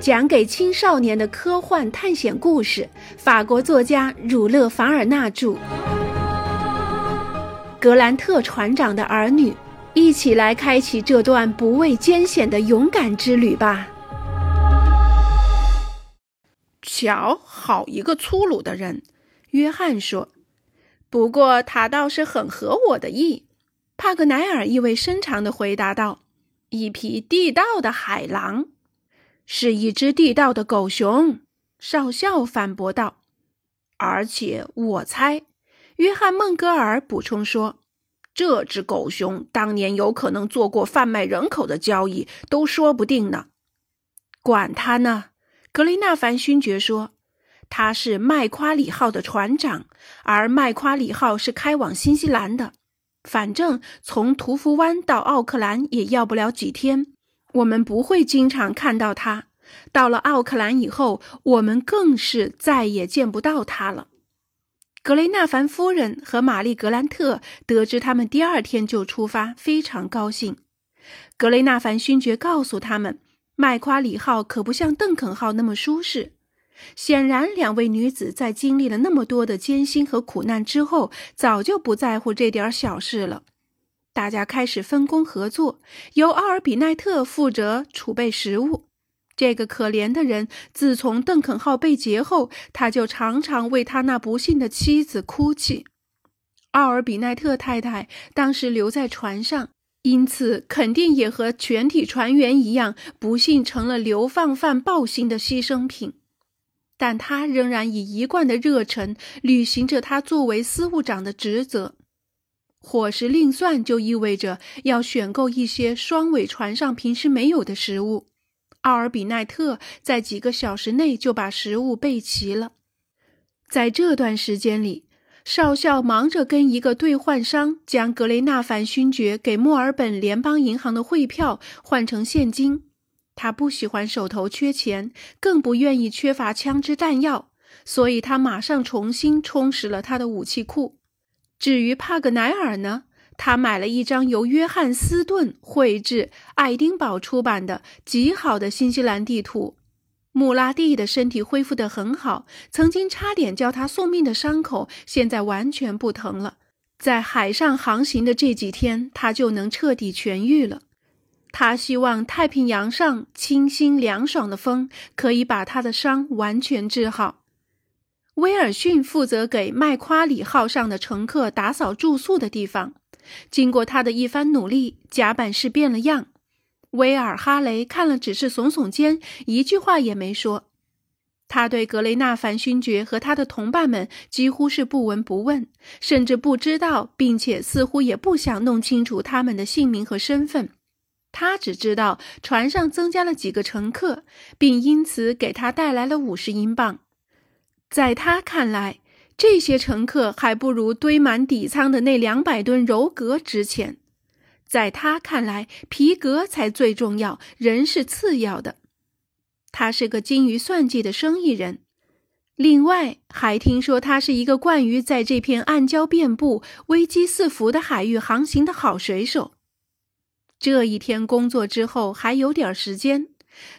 讲给青少年的科幻探险故事，法国作家儒勒·凡尔纳著。格兰特船长的儿女，一起来开启这段不畏艰险的勇敢之旅吧！瞧，好一个粗鲁的人，约翰说。不过他倒是很合我的意。帕格奈尔意味深长地回答道：“一匹地道的海狼。”是一只地道的狗熊，少校反驳道。而且我猜，约翰·孟格尔补充说，这只狗熊当年有可能做过贩卖人口的交易，都说不定呢。管他呢，格雷纳凡勋爵说，他是麦夸里号的船长，而麦夸里号是开往新西兰的。反正从图福湾到奥克兰也要不了几天。我们不会经常看到他。到了奥克兰以后，我们更是再也见不到他了。格雷纳凡夫人和玛丽格兰特得知他们第二天就出发，非常高兴。格雷纳凡勋爵告诉他们，麦夸里号可不像邓肯号那么舒适。显然，两位女子在经历了那么多的艰辛和苦难之后，早就不在乎这点小事了。大家开始分工合作，由奥尔比奈特负责储备食物。这个可怜的人，自从邓肯号被劫后，他就常常为他那不幸的妻子哭泣。奥尔比奈特太太当时留在船上，因此肯定也和全体船员一样，不幸成了流放犯暴行的牺牲品。但他仍然以一贯的热忱履行着他作为司务长的职责。伙食另算，就意味着要选购一些双尾船上平时没有的食物。奥尔比奈特在几个小时内就把食物备齐了。在这段时间里，少校忙着跟一个兑换商将格雷纳凡勋爵给墨尔本联邦银行的汇票换成现金。他不喜欢手头缺钱，更不愿意缺乏枪支弹药，所以他马上重新充实了他的武器库。至于帕格奈尔呢？他买了一张由约翰斯顿绘制、爱丁堡出版的极好的新西兰地图。穆拉蒂的身体恢复得很好，曾经差点叫他送命的伤口现在完全不疼了。在海上航行的这几天，他就能彻底痊愈了。他希望太平洋上清新凉爽的风可以把他的伤完全治好。威尔逊负责给麦夸里号上的乘客打扫住宿的地方。经过他的一番努力，甲板室变了样。威尔哈雷看了，只是耸耸肩，一句话也没说。他对格雷纳凡勋爵和他的同伴们几乎是不闻不问，甚至不知道，并且似乎也不想弄清楚他们的姓名和身份。他只知道船上增加了几个乘客，并因此给他带来了五十英镑。在他看来，这些乘客还不如堆满底舱的那两百吨柔革值钱。在他看来，皮革才最重要，人是次要的。他是个精于算计的生意人，另外还听说他是一个惯于在这片暗礁遍布、危机四伏的海域航行的好水手。这一天工作之后，还有点时间。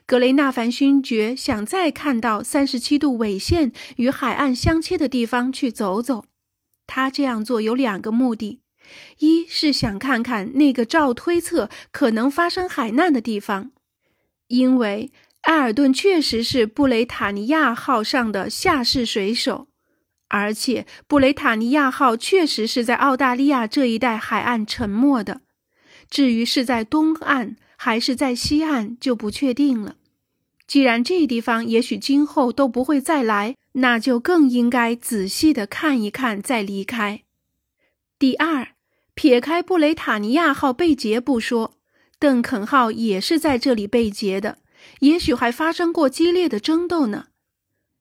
格雷纳凡勋爵想再看到三十七度纬线与海岸相切的地方去走走。他这样做有两个目的：一是想看看那个照推测可能发生海难的地方，因为埃尔顿确实是布雷塔尼亚号上的下士水手，而且布雷塔尼亚号确实是在澳大利亚这一带海岸沉没的。至于是在东岸，还是在西岸就不确定了。既然这地方也许今后都不会再来，那就更应该仔细的看一看再离开。第二，撇开布雷塔尼亚号被劫不说，邓肯号也是在这里被劫的，也许还发生过激烈的争斗呢。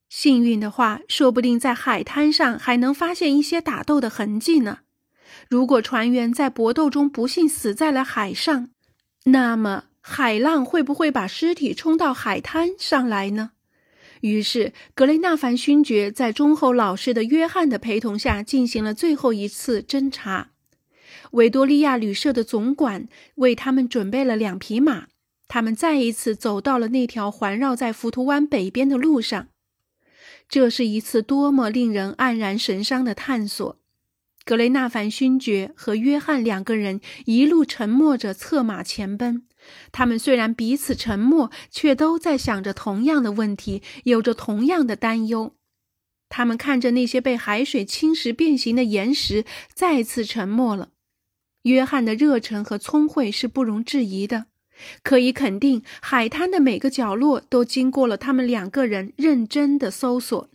幸运的话，说不定在海滩上还能发现一些打斗的痕迹呢。如果船员在搏斗中不幸死在了海上，那么，海浪会不会把尸体冲到海滩上来呢？于是，格雷纳凡勋爵在忠厚老实的约翰的陪同下进行了最后一次侦查。维多利亚旅社的总管为他们准备了两匹马，他们再一次走到了那条环绕在浮屠湾北边的路上。这是一次多么令人黯然神伤的探索！格雷纳凡勋爵和约翰两个人一路沉默着策马前奔。他们虽然彼此沉默，却都在想着同样的问题，有着同样的担忧。他们看着那些被海水侵蚀变形的岩石，再次沉默了。约翰的热忱和聪慧是不容置疑的。可以肯定，海滩的每个角落都经过了他们两个人认真的搜索。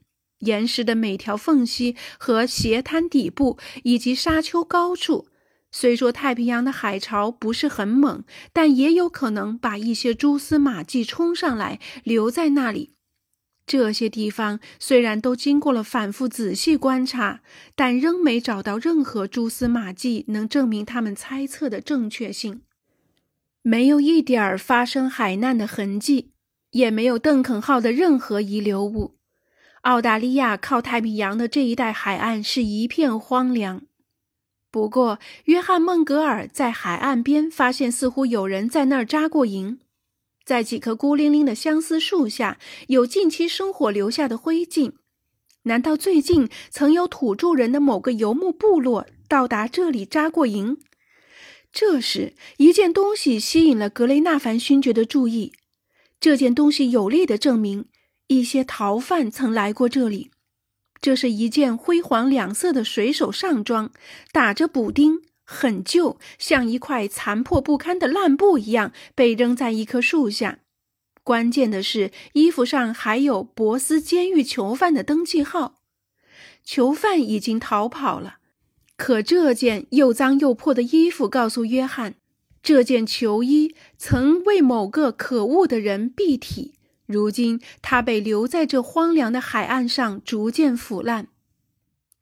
岩石的每条缝隙和斜滩底部，以及沙丘高处，虽说太平洋的海潮不是很猛，但也有可能把一些蛛丝马迹冲上来，留在那里。这些地方虽然都经过了反复仔细观察，但仍没找到任何蛛丝马迹能证明他们猜测的正确性。没有一点儿发生海难的痕迹，也没有邓肯号的任何遗留物。澳大利亚靠太平洋的这一带海岸是一片荒凉。不过，约翰·孟格尔在海岸边发现，似乎有人在那儿扎过营。在几棵孤零零的相思树下，有近期生火留下的灰烬。难道最近曾有土著人的某个游牧部落到达这里扎过营？这时，一件东西吸引了格雷纳凡勋爵的注意。这件东西有力的证明，一些逃犯曾来过这里。这是一件灰黄两色的水手上装，打着补丁，很旧，像一块残破不堪的烂布一样，被扔在一棵树下。关键的是，衣服上还有博斯监狱囚犯的登记号。囚犯已经逃跑了。可这件又脏又破的衣服告诉约翰，这件囚衣曾为某个可恶的人蔽体，如今他被留在这荒凉的海岸上，逐渐腐烂。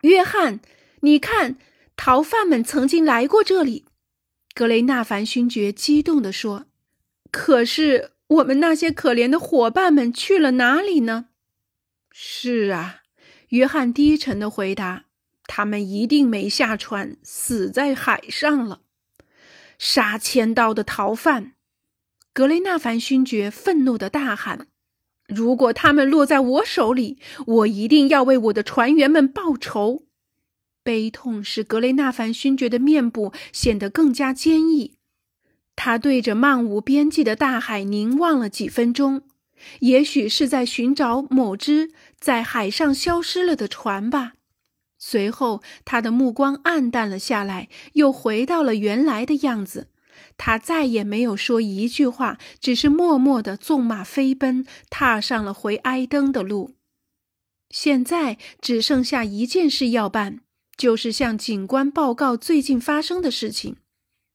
约翰，你看，逃犯们曾经来过这里，格雷纳凡勋爵激动地说。可是我们那些可怜的伙伴们去了哪里呢？是啊，约翰低沉地回答。他们一定没下船，死在海上了。杀千刀的逃犯，格雷纳凡勋爵愤怒的大喊：“如果他们落在我手里，我一定要为我的船员们报仇。”悲痛使格雷纳凡勋爵的面部显得更加坚毅。他对着漫无边际的大海凝望了几分钟，也许是在寻找某只在海上消失了的船吧。随后，他的目光暗淡了下来，又回到了原来的样子。他再也没有说一句话，只是默默地纵马飞奔，踏上了回埃登的路。现在只剩下一件事要办，就是向警官报告最近发生的事情。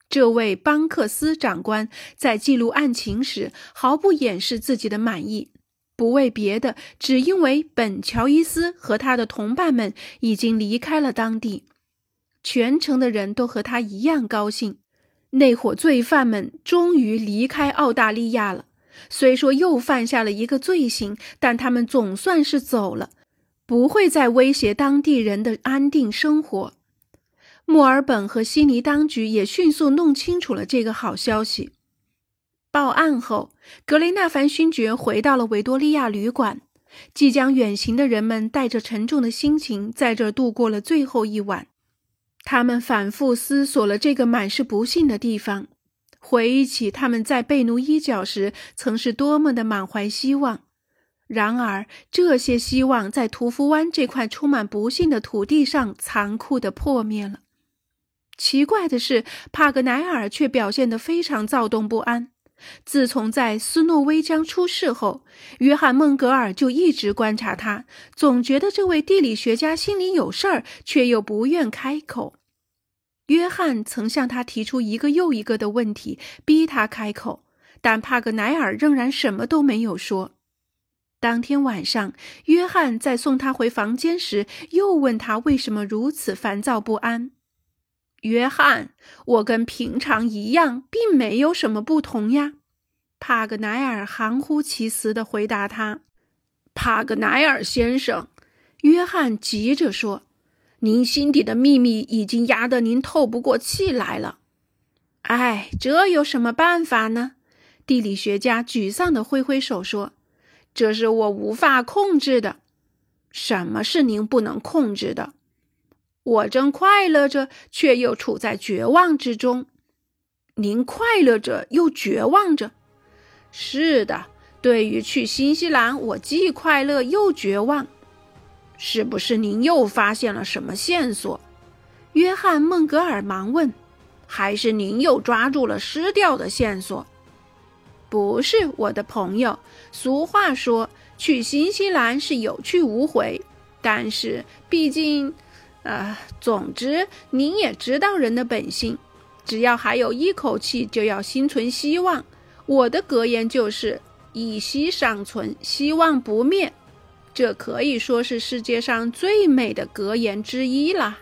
这位邦克斯长官在记录案情时，毫不掩饰自己的满意。不为别的，只因为本·乔伊斯和他的同伴们已经离开了当地，全城的人都和他一样高兴。那伙罪犯们终于离开澳大利亚了，虽说又犯下了一个罪行，但他们总算是走了，不会再威胁当地人的安定生活。墨尔本和悉尼当局也迅速弄清楚了这个好消息。报案后，格雷纳凡勋爵回到了维多利亚旅馆。即将远行的人们带着沉重的心情在这度过了最后一晚。他们反复思索了这个满是不幸的地方，回忆起他们在贝奴伊角时曾是多么的满怀希望。然而，这些希望在屠夫湾这块充满不幸的土地上残酷的破灭了。奇怪的是，帕格奈尔却表现得非常躁动不安。自从在斯诺威江出事后，约翰·孟格尔就一直观察他，总觉得这位地理学家心里有事儿，却又不愿开口。约翰曾向他提出一个又一个的问题，逼他开口，但帕格奈尔仍然什么都没有说。当天晚上，约翰在送他回房间时，又问他为什么如此烦躁不安。约翰，我跟平常一样，并没有什么不同呀。”帕格奈尔含糊其辞地回答他。“帕格奈尔先生，约翰急着说，您心底的秘密已经压得您透不过气来了。哎，这有什么办法呢？地理学家沮丧地挥挥手说：“这是我无法控制的。什么是您不能控制的？我正快乐着，却又处在绝望之中。您快乐着又绝望着。是的，对于去新西兰，我既快乐又绝望。是不是您又发现了什么线索？”约翰·孟格尔忙问：“还是您又抓住了失掉的线索？”不是，我的朋友。俗话说，去新西兰是有去无回。但是，毕竟，呃，总之，您也知道人的本性，只要还有一口气，就要心存希望。我的格言就是“以息尚存，希望不灭”，这可以说是世界上最美的格言之一了。